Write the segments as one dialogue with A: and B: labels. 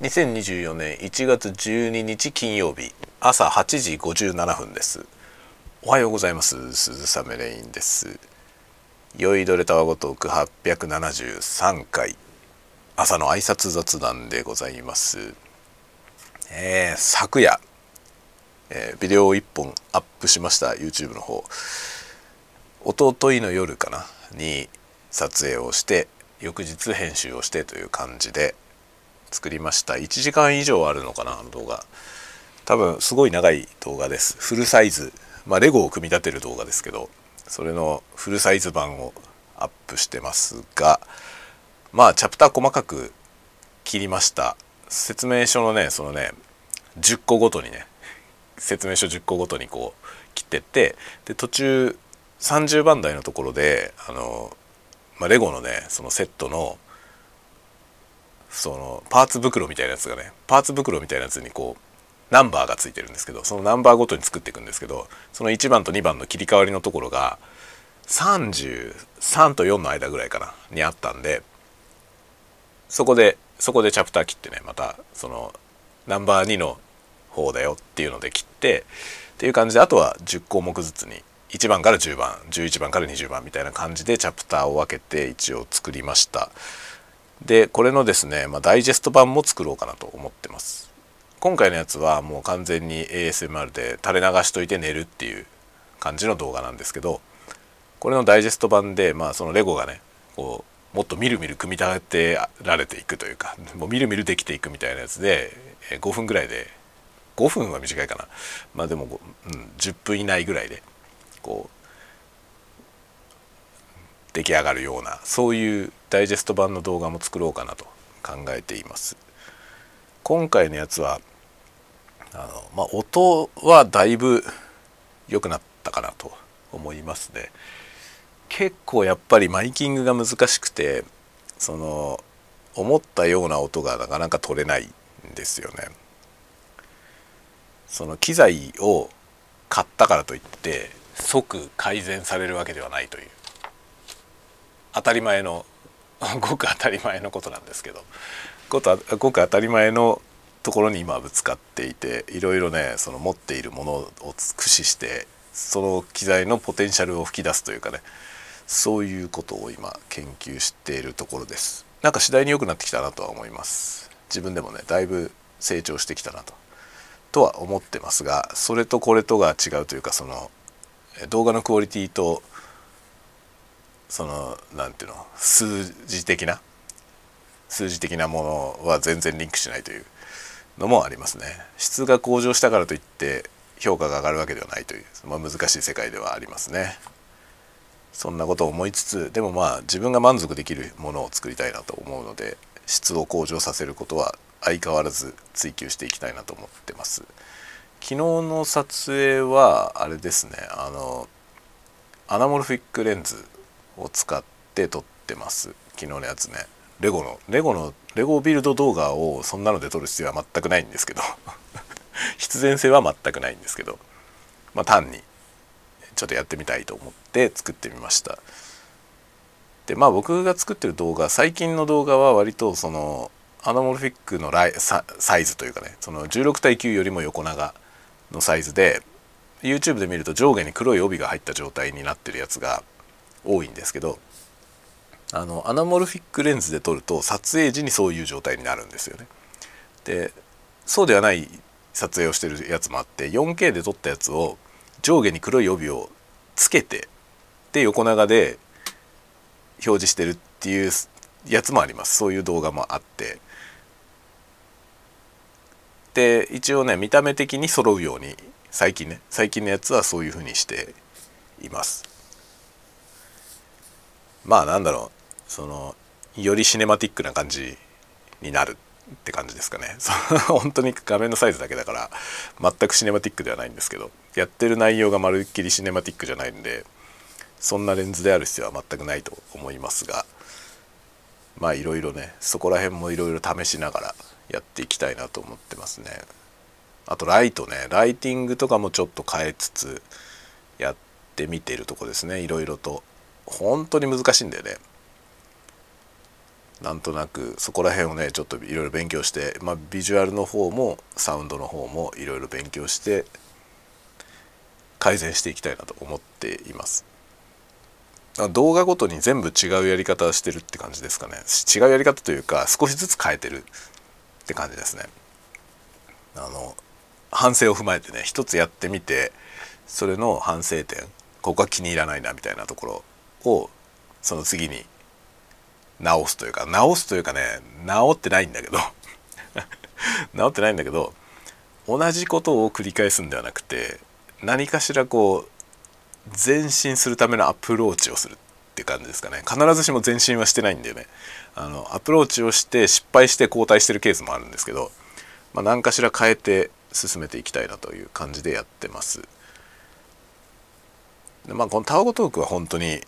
A: 2024年1月12日金曜日朝8時57分です。おはようございます。鈴雨レインです。酔いどれたわごトーク873回。朝の挨拶雑談でございます。えー、昨夜、えー、ビデオを1本アップしました。YouTube の方。一昨日の夜かな？に撮影をして翌日編集をしてという感じで作りました。1時間以上あるのかなあの動画。多分すごい長い動画です。フルサイズ。まあレゴを組み立てる動画ですけどそれのフルサイズ版をアップしてますがまあチャプター細かく切りました。説明書のねそのね10個ごとにね説明書10個ごとにこう切ってってで途中30番台のところであの、まあ、レゴのねそのセットのそのパーツ袋みたいなやつがねパーツ袋みたいなやつにこうナンバーがついてるんですけどそのナンバーごとに作っていくんですけどその1番と2番の切り替わりのところが33と4の間ぐらいかなにあったんでそこでそこでチャプター切ってねまたそのナンバー2の方だよっていうので切ってっていう感じであとは10項目ずつに1番から10番11番から20番みたいな感じでチャプターを分けて一応作りました。でこれのですね、まあ、ダイジェスト版も作ろうかなと思ってます。今回のやつはもう完全に ASMR で垂れ流しといて寝るっていう感じの動画なんですけどこれのダイジェスト版でまあそのレゴがねこうもっとみるみる組み立てられていくというかもうみるみるできていくみたいなやつで5分ぐらいで5分は短いかな。まあでも、うん、10分以内ぐらいでこう出来上がるようなそういうダイジェスト版の動画も作ろうかなと考えています。今回のやつはあの、まあ、音はだいぶ良くなったかなと思いますね。結構やっぱりマイキングが難しくてその思ったような音がなかなか取れないんですよね。その機材を買ったからといって即改善されるわけではないという。当たり前の ごく当たり前のことなんですけど。ごく当たり前のところに今ぶつかっていていろいろねその持っているものを駆使してその機材のポテンシャルを吹き出すというかねそういうことを今研究しているところです。なんか次第に良くなってきたなとは思います。自分でもねだいぶ成長してきたなと。とは思ってますがそれとこれとが違うというかその動画のクオリティとその何ていうの？数字的な？数字的なものは全然リンクしないというのもありますね。質が向上したからといって評価が上がるわけではないという、まあ、難しい世界ではありますね。そんなことを思いつつでもまあ自分が満足できるものを作りたいなと思うので質を向上させることは相変わらず追求していきたいなと思ってます。昨日の撮影はあれですねあのアナモルフィックレンズを使って撮ってます。昨日のやつね。レゴのレゴのレゴビルド動画をそんなので撮る必要は全くないんですけど。必然性は全くないんですけど。まあ単にちょっとやってみたいと思って作ってみました。でまあ僕が作ってる動画最近の動画は割とそのアナモルフィックのワイドサイズというかねその16対9よりも横長のサイズで YouTube で見ると上下に黒い帯が入った状態になってるやつが多いんですけどあのアナモルフィックレンズで撮ると撮影時にそういう状態になるんですよね。でそうではない撮影をしてるやつもあって 4K で撮ったやつを上下に黒い帯をつけてで横長で表示してるっていうやつもあります。そういう動画もあって。で一応ね見た目的に揃うように最近ね最近のやつはそういうふうにしています。まあなんだろうそのよりシネマティックな感じになるって感じですかね。本当に画面のサイズだけだから全くシネマティックではないんですけどやってる内容がまるっきりシネマティックじゃないんでそんなレンズである必要は全くないと思いますがまあいろいろねそこら辺もいろいろ試しながらやっていきたいなと思ってますね。あとライトねライティングとかもちょっと変えつつやってみてるとこですね。いろいろと本当に難しいんだよね。なんとなくそこら辺をねちょっといろいろ勉強して、まあ、ビジュアルの方もサウンドの方もいろいろ勉強して改善していきたいなと思っています。動画ごとに全部違うやり方してるって感じですかね。違うやり方というか少しずつ変えてるって感じですね。あの反省を踏まえてね一つやってみてそれの反省点ここは気に入らないなみたいなところをその次に直すというか直すというかね直ってないんだけど 直ってないんだけど同じことを繰り返すんではなくて何かしらこう前進するためのアプローチをするって感じですかね。必ずしも前進はしてないんでね。あのアプローチをして失敗して後退してるケースもあるんですけど、まあ、何かしら変えて進めていきたいなという感じでやってます。でまあこのタワゴトークは本当に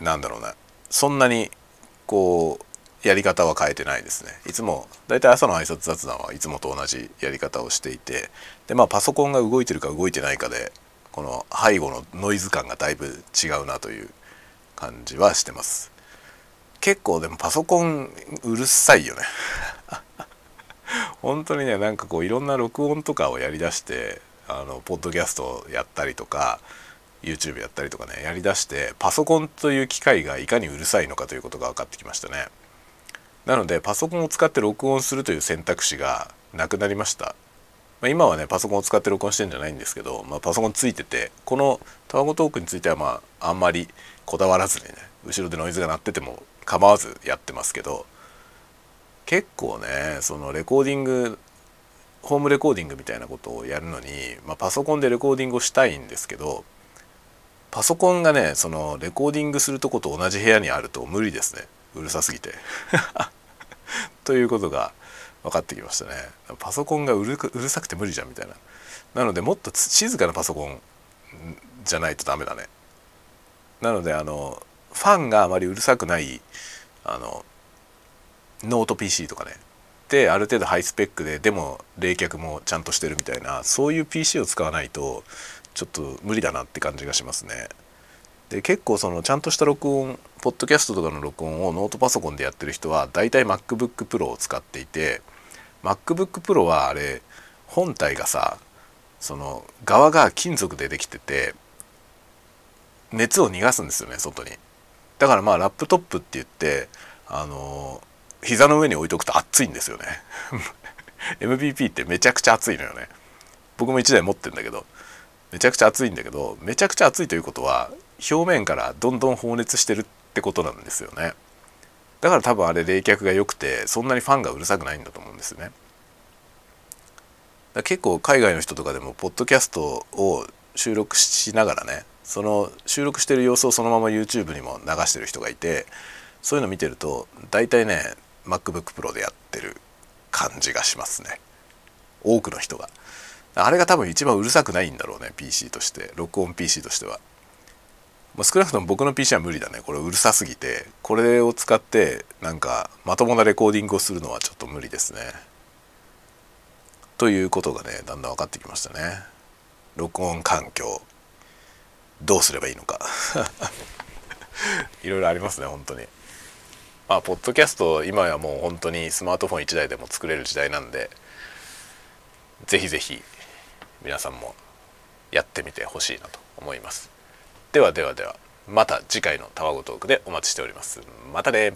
A: なんだろうな。そんなにこうやり方は変えてないですね。いつもだいたい朝の挨拶雑談はいつもと同じやり方をしていてでまあパソコンが動いてるか動いてないかでこの背後のノイズ感がだいぶ違うなという感じはしてます。結構でもパソコンうるさいよね。本当にねなんかこういろんな録音とかをやりだしてあのポッドキャストをやったりとか YouTube やったりとかねやりだしてパソコンという機械がいかにうるさいのかということが分かってきましたね。なのでパソコンを使って録音するという選択肢がなくなりました。まあ、今はねパソコンを使って録音してるんじゃないんですけど、まあ、パソコンついててこのタワゴトークについてはまああんまりこだわらずにね後ろでノイズが鳴ってても構わずやってますけど結構ねそのレコーディングホームレコーディングみたいなことをやるのに、まあ、パソコンでレコーディングをしたいんですけどパソコンがねそのレコーディングするとこと同じ部屋にあると無理ですね。うるさすぎて。ということが分かってきましたね。パソコンがうるさくて無理じゃんみたいな。なのでもっと静かなパソコンじゃないとダメだね。なのであのファンがあまりうるさくないあのノート PC とかね。である程度ハイスペックででも冷却もちゃんとしてるみたいなそういう PC を使わないとちょっと無理だなって感じがしますね。で結構そのちゃんとした録音ポッドキャストとかの録音をノートパソコンでやってる人は大体 MacBookPro を使っていて MacBookPro はあれ本体がさその側が金属でできてて熱を逃がすんですよね外に。だからまあラップトップって言ってあの膝の上に置いとくと熱いんですよね。MVP ってめちゃくちゃ熱いのよね。僕も1台持ってるんだけどめちゃくちゃ熱いんだけどめちゃくちゃ熱いということは表面からどんどん放熱してるってことなんですよね。だから多分あれ冷却が良くてそんなにファンがうるさくないんだと思うんですね。結構海外の人とかでもポッドキャストを収録しながらねその収録してる様子をそのまま YouTube にも流してる人がいてそういうの見てると大体ね MacBookPro でやってる感じがしますね。多くの人が。あれが多分一番うるさくないんだろうね PC として。録音 PC としては。まあ、少なくとも僕の PC は無理だね。これうるさすぎて。これを使ってなんかまともなレコーディングをするのはちょっと無理ですね。ということがねだんだん分かってきましたね。録音環境。どうすればいいのか。いろいろありますね本当に。まあポッドキャスト今やもう本当にスマートフォン1台でも作れる時代なんでぜひぜひ皆さんもやってみてほしいなと思います。ではではではまた次回のたわごトークでお待ちしております。またね。